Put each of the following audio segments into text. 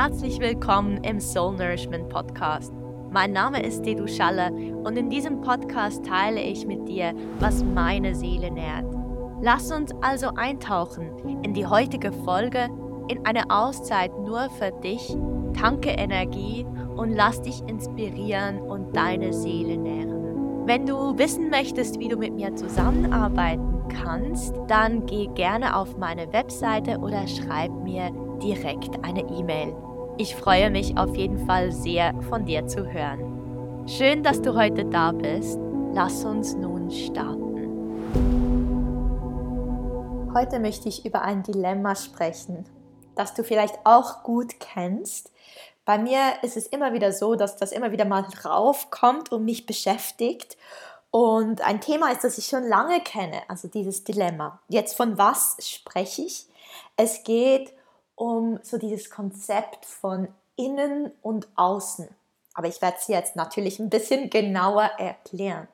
Herzlich willkommen im Soul Nourishment Podcast. Mein Name ist Dedu Schaller und in diesem Podcast teile ich mit dir, was meine Seele nährt. Lass uns also eintauchen in die heutige Folge, in eine Auszeit nur für dich, tanke Energie und lass dich inspirieren und deine Seele nähren. Wenn du wissen möchtest, wie du mit mir zusammenarbeiten kannst, dann geh gerne auf meine Webseite oder schreib mir direkt eine E-Mail. Ich freue mich auf jeden Fall sehr von dir zu hören. Schön, dass du heute da bist. Lass uns nun starten. Heute möchte ich über ein Dilemma sprechen, das du vielleicht auch gut kennst. Bei mir ist es immer wieder so, dass das immer wieder mal raufkommt und mich beschäftigt. Und ein Thema ist, das ich schon lange kenne, also dieses Dilemma. Jetzt von was spreche ich? Es geht um so dieses Konzept von innen und außen. Aber ich werde es jetzt natürlich ein bisschen genauer erklären.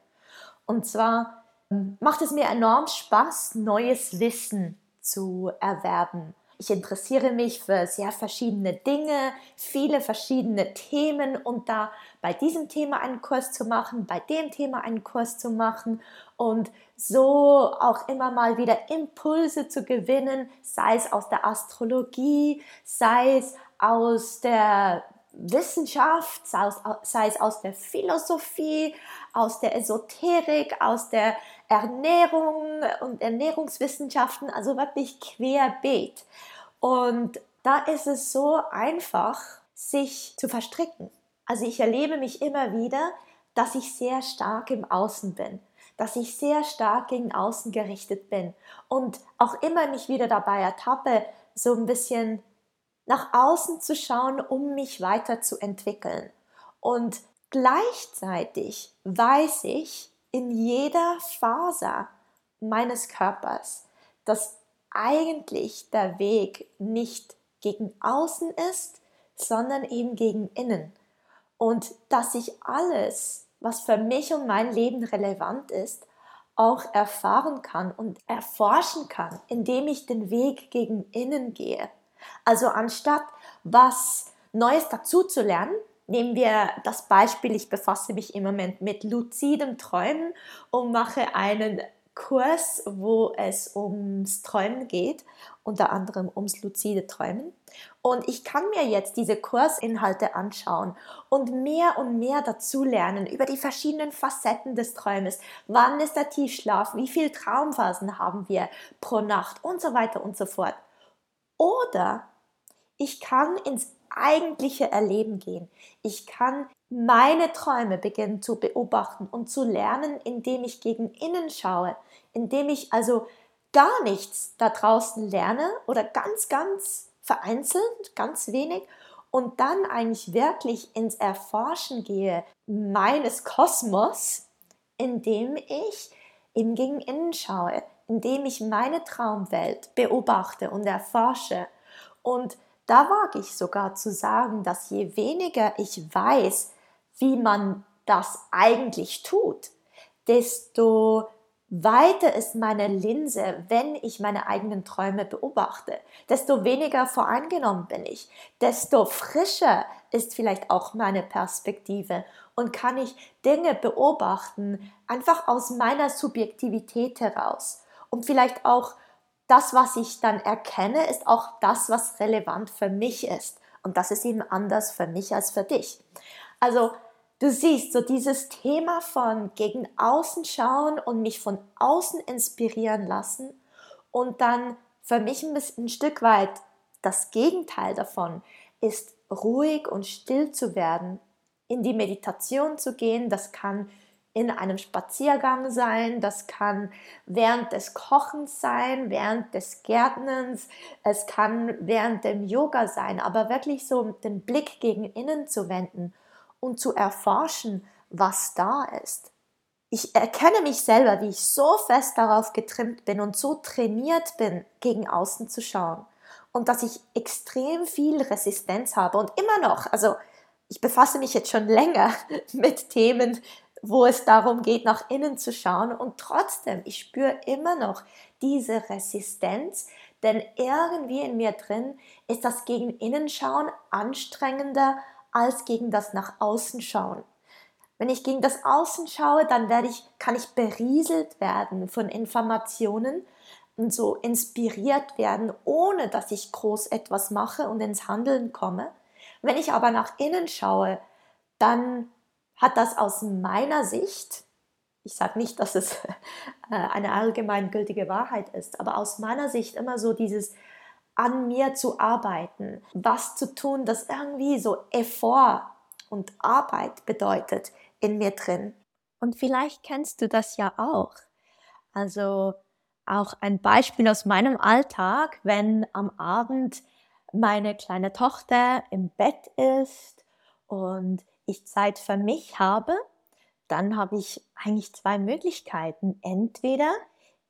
Und zwar ähm, macht es mir enorm Spaß, neues Wissen zu erwerben ich interessiere mich für sehr verschiedene Dinge, viele verschiedene Themen und da bei diesem Thema einen Kurs zu machen, bei dem Thema einen Kurs zu machen und so auch immer mal wieder Impulse zu gewinnen, sei es aus der Astrologie, sei es aus der Wissenschaft, sei es aus der Philosophie, aus der Esoterik, aus der Ernährung und Ernährungswissenschaften, also wirklich querbeet. Und da ist es so einfach, sich zu verstricken. Also ich erlebe mich immer wieder, dass ich sehr stark im Außen bin, dass ich sehr stark gegen Außen gerichtet bin und auch immer mich wieder dabei ertappe, so ein bisschen nach außen zu schauen, um mich weiterzuentwickeln. Und gleichzeitig weiß ich in jeder Faser meines Körpers, dass eigentlich der Weg nicht gegen außen ist, sondern eben gegen innen. Und dass ich alles, was für mich und mein Leben relevant ist, auch erfahren kann und erforschen kann, indem ich den Weg gegen innen gehe. Also anstatt was Neues dazu zu lernen, nehmen wir das Beispiel, ich befasse mich im Moment mit luzidem Träumen und mache einen Kurs, wo es ums Träumen geht, unter anderem ums luzide Träumen. Und ich kann mir jetzt diese Kursinhalte anschauen und mehr und mehr dazu lernen über die verschiedenen Facetten des Träumes. Wann ist der Tiefschlaf? Wie viele Traumphasen haben wir pro Nacht? Und so weiter und so fort. Oder ich kann ins eigentliche Erleben gehen. Ich kann meine Träume beginnen zu beobachten und zu lernen, indem ich gegen innen schaue, indem ich also gar nichts da draußen lerne oder ganz, ganz vereinzelt, ganz wenig und dann eigentlich wirklich ins Erforschen gehe meines Kosmos, indem ich eben gegen innen schaue, indem ich meine Traumwelt beobachte und erforsche. Und da wage ich sogar zu sagen, dass je weniger ich weiß, wie man das eigentlich tut, desto weiter ist meine Linse, wenn ich meine eigenen Träume beobachte, desto weniger voreingenommen bin ich, desto frischer ist vielleicht auch meine Perspektive und kann ich Dinge beobachten, einfach aus meiner Subjektivität heraus. Und vielleicht auch das, was ich dann erkenne, ist auch das, was relevant für mich ist. Und das ist eben anders für mich als für dich. Also Du siehst so dieses Thema von gegen außen schauen und mich von außen inspirieren lassen und dann für mich ein, bisschen, ein Stück weit das Gegenteil davon ist ruhig und still zu werden, in die Meditation zu gehen. Das kann in einem Spaziergang sein, das kann während des Kochens sein, während des Gärtnens, es kann während dem Yoga sein, aber wirklich so den Blick gegen innen zu wenden und zu erforschen, was da ist. Ich erkenne mich selber, wie ich so fest darauf getrimmt bin und so trainiert bin, gegen außen zu schauen. Und dass ich extrem viel Resistenz habe und immer noch, also ich befasse mich jetzt schon länger mit Themen, wo es darum geht, nach innen zu schauen und trotzdem, ich spüre immer noch diese Resistenz, Denn irgendwie in mir drin ist das gegen innen schauen anstrengender als gegen das nach außen schauen. Wenn ich gegen das Außen schaue, dann werde ich, kann ich berieselt werden von Informationen und so inspiriert werden, ohne dass ich groß etwas mache und ins Handeln komme. Wenn ich aber nach innen schaue, dann hat das aus meiner Sicht, ich sage nicht, dass es äh, eine allgemeingültige Wahrheit ist, aber aus meiner Sicht immer so dieses an mir zu arbeiten, was zu tun, das irgendwie so Effort und Arbeit bedeutet in mir drin. Und vielleicht kennst du das ja auch. Also auch ein Beispiel aus meinem Alltag, wenn am Abend meine kleine Tochter im Bett ist und ich Zeit für mich habe, dann habe ich eigentlich zwei Möglichkeiten. Entweder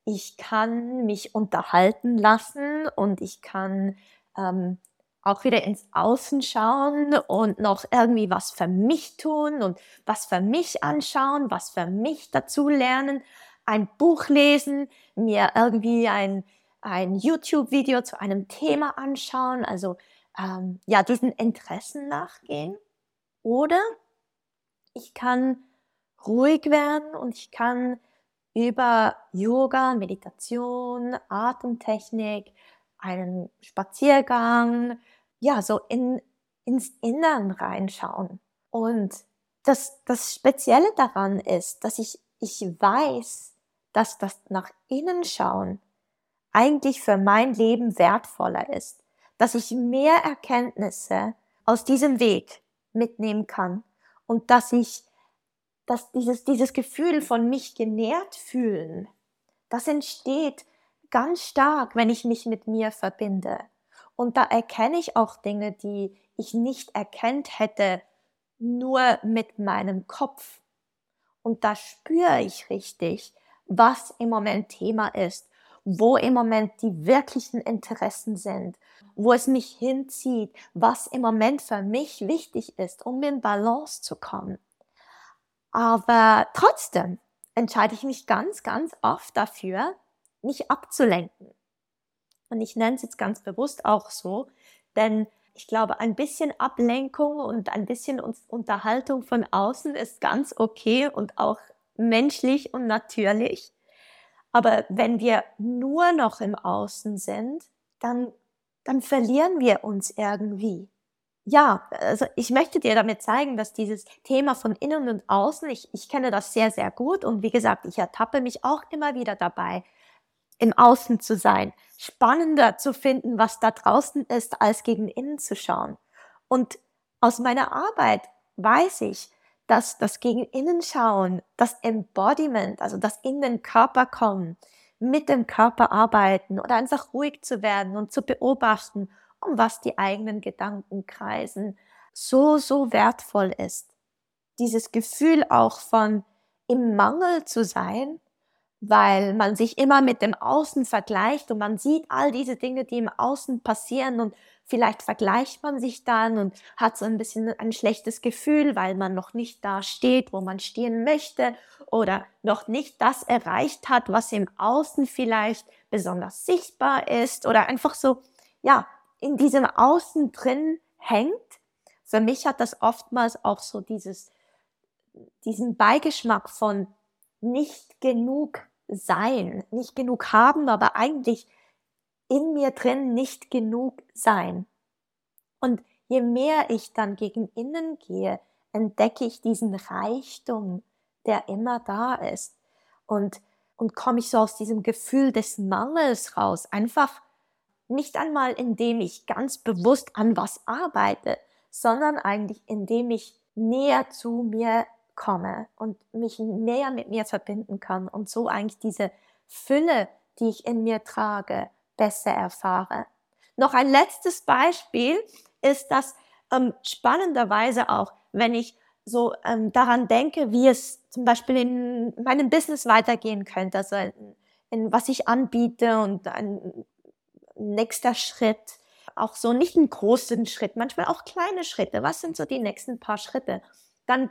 ich kann mich unterhalten lassen und ich kann ähm, auch wieder ins Außen schauen und noch irgendwie was für mich tun und was für mich anschauen, was für mich dazu lernen, ein Buch lesen, mir irgendwie ein, ein YouTube-Video zu einem Thema anschauen, also ähm, ja, diesen Interessen nachgehen. Oder ich kann ruhig werden und ich kann über Yoga, Meditation, Atemtechnik, einen Spaziergang, ja, so in, ins Innern reinschauen. Und das, das Spezielle daran ist, dass ich, ich weiß, dass das nach innen schauen eigentlich für mein Leben wertvoller ist, dass ich mehr Erkenntnisse aus diesem Weg mitnehmen kann und dass ich dass dieses, dieses Gefühl von mich genährt fühlen, das entsteht ganz stark, wenn ich mich mit mir verbinde. Und da erkenne ich auch Dinge, die ich nicht erkennt hätte, nur mit meinem Kopf. Und da spüre ich richtig, was im Moment Thema ist, wo im Moment die wirklichen Interessen sind, wo es mich hinzieht, was im Moment für mich wichtig ist, um in Balance zu kommen. Aber trotzdem entscheide ich mich ganz, ganz oft dafür, mich abzulenken. Und ich nenne es jetzt ganz bewusst auch so, denn ich glaube, ein bisschen Ablenkung und ein bisschen Unterhaltung von außen ist ganz okay und auch menschlich und natürlich. Aber wenn wir nur noch im Außen sind, dann, dann verlieren wir uns irgendwie ja, also ich möchte dir damit zeigen, dass dieses Thema von innen und außen, ich, ich kenne das sehr, sehr gut und wie gesagt, ich ertappe mich auch immer wieder dabei, im Außen zu sein, spannender zu finden, was da draußen ist, als gegen innen zu schauen. Und aus meiner Arbeit weiß ich, dass das gegen innen schauen, das Embodiment, also das in den Körper kommen, mit dem Körper arbeiten oder einfach ruhig zu werden und zu beobachten um was die eigenen Gedanken kreisen, so, so wertvoll ist. Dieses Gefühl auch von im Mangel zu sein, weil man sich immer mit dem Außen vergleicht und man sieht all diese Dinge, die im Außen passieren und vielleicht vergleicht man sich dann und hat so ein bisschen ein schlechtes Gefühl, weil man noch nicht da steht, wo man stehen möchte oder noch nicht das erreicht hat, was im Außen vielleicht besonders sichtbar ist oder einfach so, ja, in diesem Außen drin hängt. Für mich hat das oftmals auch so dieses, diesen Beigeschmack von nicht genug sein, nicht genug haben, aber eigentlich in mir drin nicht genug sein. Und je mehr ich dann gegen innen gehe, entdecke ich diesen Reichtum, der immer da ist. Und, und komme ich so aus diesem Gefühl des Mangels raus, einfach nicht einmal indem ich ganz bewusst an was arbeite, sondern eigentlich indem ich näher zu mir komme und mich näher mit mir verbinden kann und so eigentlich diese Fülle, die ich in mir trage, besser erfahre. Noch ein letztes Beispiel ist das ähm, spannenderweise auch, wenn ich so ähm, daran denke, wie es zum Beispiel in meinem Business weitergehen könnte, also in, in was ich anbiete und ein nächster Schritt, auch so nicht einen großen Schritt, manchmal auch kleine Schritte. Was sind so die nächsten paar Schritte? Dann,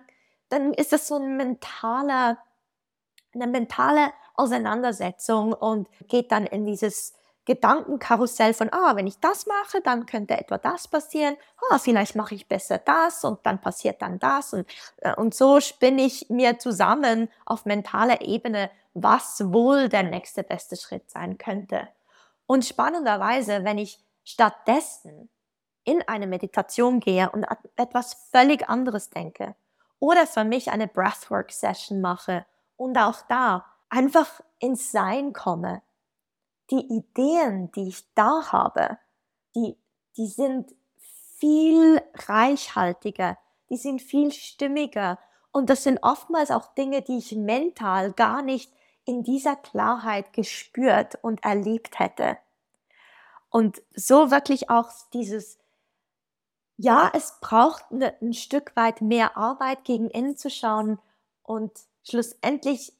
dann ist das so ein mentaler, eine mentale Auseinandersetzung und geht dann in dieses Gedankenkarussell von, ah, wenn ich das mache, dann könnte etwa das passieren, ah, vielleicht mache ich besser das und dann passiert dann das und, äh, und so spinne ich mir zusammen auf mentaler Ebene, was wohl der nächste beste Schritt sein könnte. Und spannenderweise, wenn ich stattdessen in eine Meditation gehe und etwas völlig anderes denke oder für mich eine Breathwork-Session mache und auch da einfach ins Sein komme, die Ideen, die ich da habe, die, die sind viel reichhaltiger, die sind viel stimmiger und das sind oftmals auch Dinge, die ich mental gar nicht in dieser Klarheit gespürt und erlebt hätte. Und so wirklich auch dieses, ja, es braucht ne, ein Stück weit mehr Arbeit, gegen innen zu schauen und schlussendlich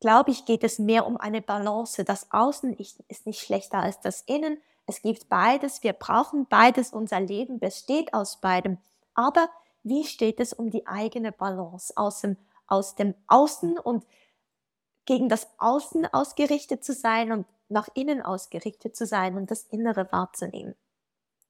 glaube ich, geht es mehr um eine Balance. Das Außen ist nicht schlechter als das Innen. Es gibt beides. Wir brauchen beides. Unser Leben besteht aus beidem. Aber wie steht es um die eigene Balance aus dem, aus dem Außen und gegen das Außen ausgerichtet zu sein und nach innen ausgerichtet zu sein und das Innere wahrzunehmen?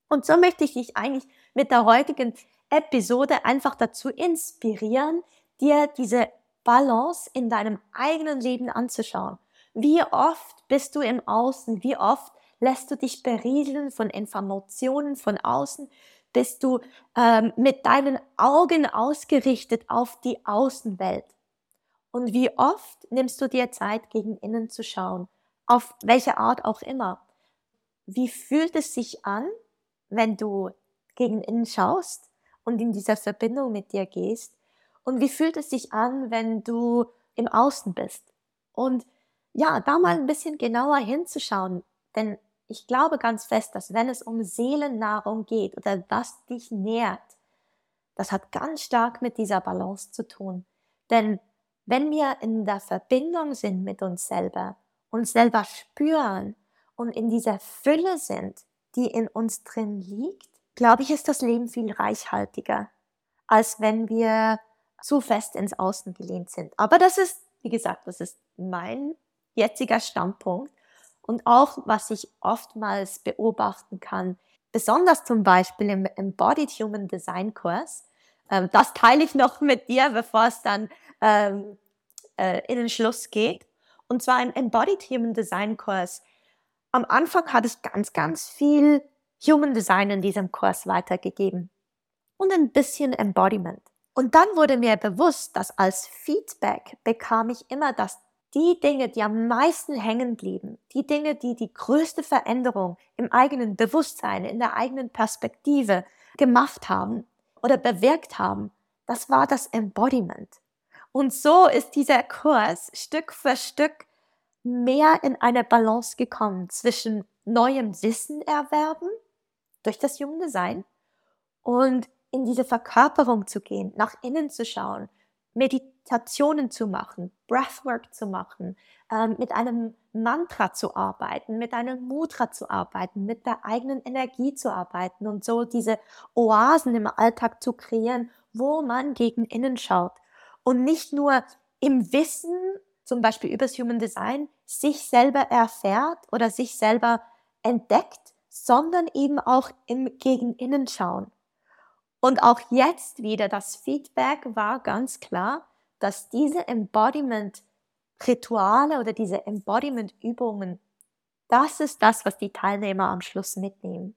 Und so möchte ich dich eigentlich mit der heutigen Episode einfach dazu inspirieren, dir diese Balance in deinem eigenen Leben anzuschauen. Wie oft bist du im Außen? Wie oft lässt du dich berieseln von Informationen von außen? Bist du ähm, mit deinen Augen ausgerichtet auf die Außenwelt? Und wie oft nimmst du dir Zeit, gegen innen zu schauen? Auf welche Art auch immer. Wie fühlt es sich an, wenn du gegen innen schaust und in dieser Verbindung mit dir gehst? Und wie fühlt es sich an, wenn du im Außen bist? Und ja, da mal ein bisschen genauer hinzuschauen, denn ich glaube ganz fest, dass wenn es um Seelennahrung geht oder was dich nährt, das hat ganz stark mit dieser Balance zu tun. Denn wenn wir in der Verbindung sind mit uns selber, uns selber spüren und in dieser Fülle sind, die in uns drin liegt, glaube ich, ist das Leben viel reichhaltiger, als wenn wir zu fest ins Außen gelehnt sind. Aber das ist, wie gesagt, das ist mein jetziger Standpunkt und auch, was ich oftmals beobachten kann, besonders zum Beispiel im Embodied Human Design Kurs. Ähm, das teile ich noch mit dir, bevor es dann ähm, äh, in den Schluss geht. Und zwar im Embodied Human Design Kurs. Am Anfang hat es ganz, ganz viel Human Design in diesem Kurs weitergegeben und ein bisschen Embodiment. Und dann wurde mir bewusst, dass als Feedback bekam ich immer, dass die Dinge, die am meisten hängen blieben, die Dinge, die die größte Veränderung im eigenen Bewusstsein, in der eigenen Perspektive gemacht haben oder bewirkt haben, das war das Embodiment. Und so ist dieser Kurs Stück für Stück mehr in eine Balance gekommen zwischen neuem Wissen erwerben durch das junge Design und in diese Verkörperung zu gehen, nach innen zu schauen, Meditationen zu machen, Breathwork zu machen, ähm, mit einem Mantra zu arbeiten, mit einem Mudra zu arbeiten, mit der eigenen Energie zu arbeiten und so diese Oasen im Alltag zu kreieren, wo man gegen innen schaut und nicht nur im Wissen, zum Beispiel über das Human Design, sich selber erfährt oder sich selber entdeckt, sondern eben auch im gegen innen schauen. Und auch jetzt wieder das Feedback war ganz klar, dass diese Embodiment-Rituale oder diese Embodiment-Übungen, das ist das, was die Teilnehmer am Schluss mitnehmen.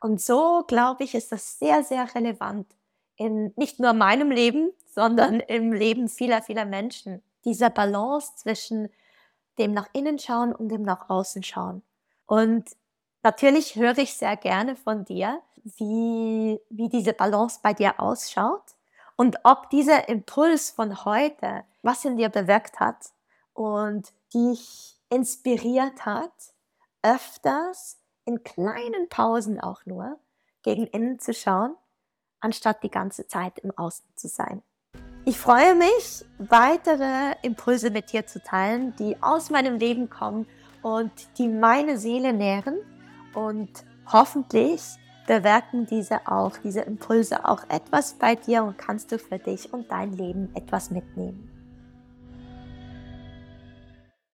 Und so, glaube ich, ist das sehr, sehr relevant in nicht nur meinem Leben, sondern im Leben vieler, vieler Menschen. Dieser Balance zwischen dem nach innen schauen und dem nach außen schauen. Und Natürlich höre ich sehr gerne von dir, wie, wie diese Balance bei dir ausschaut und ob dieser Impuls von heute was in dir bewirkt hat und dich inspiriert hat, öfters in kleinen Pausen auch nur gegen innen zu schauen, anstatt die ganze Zeit im Außen zu sein. Ich freue mich, weitere Impulse mit dir zu teilen, die aus meinem Leben kommen und die meine Seele nähren und hoffentlich bewirken diese auch, diese Impulse auch etwas bei dir und kannst du für dich und dein Leben etwas mitnehmen.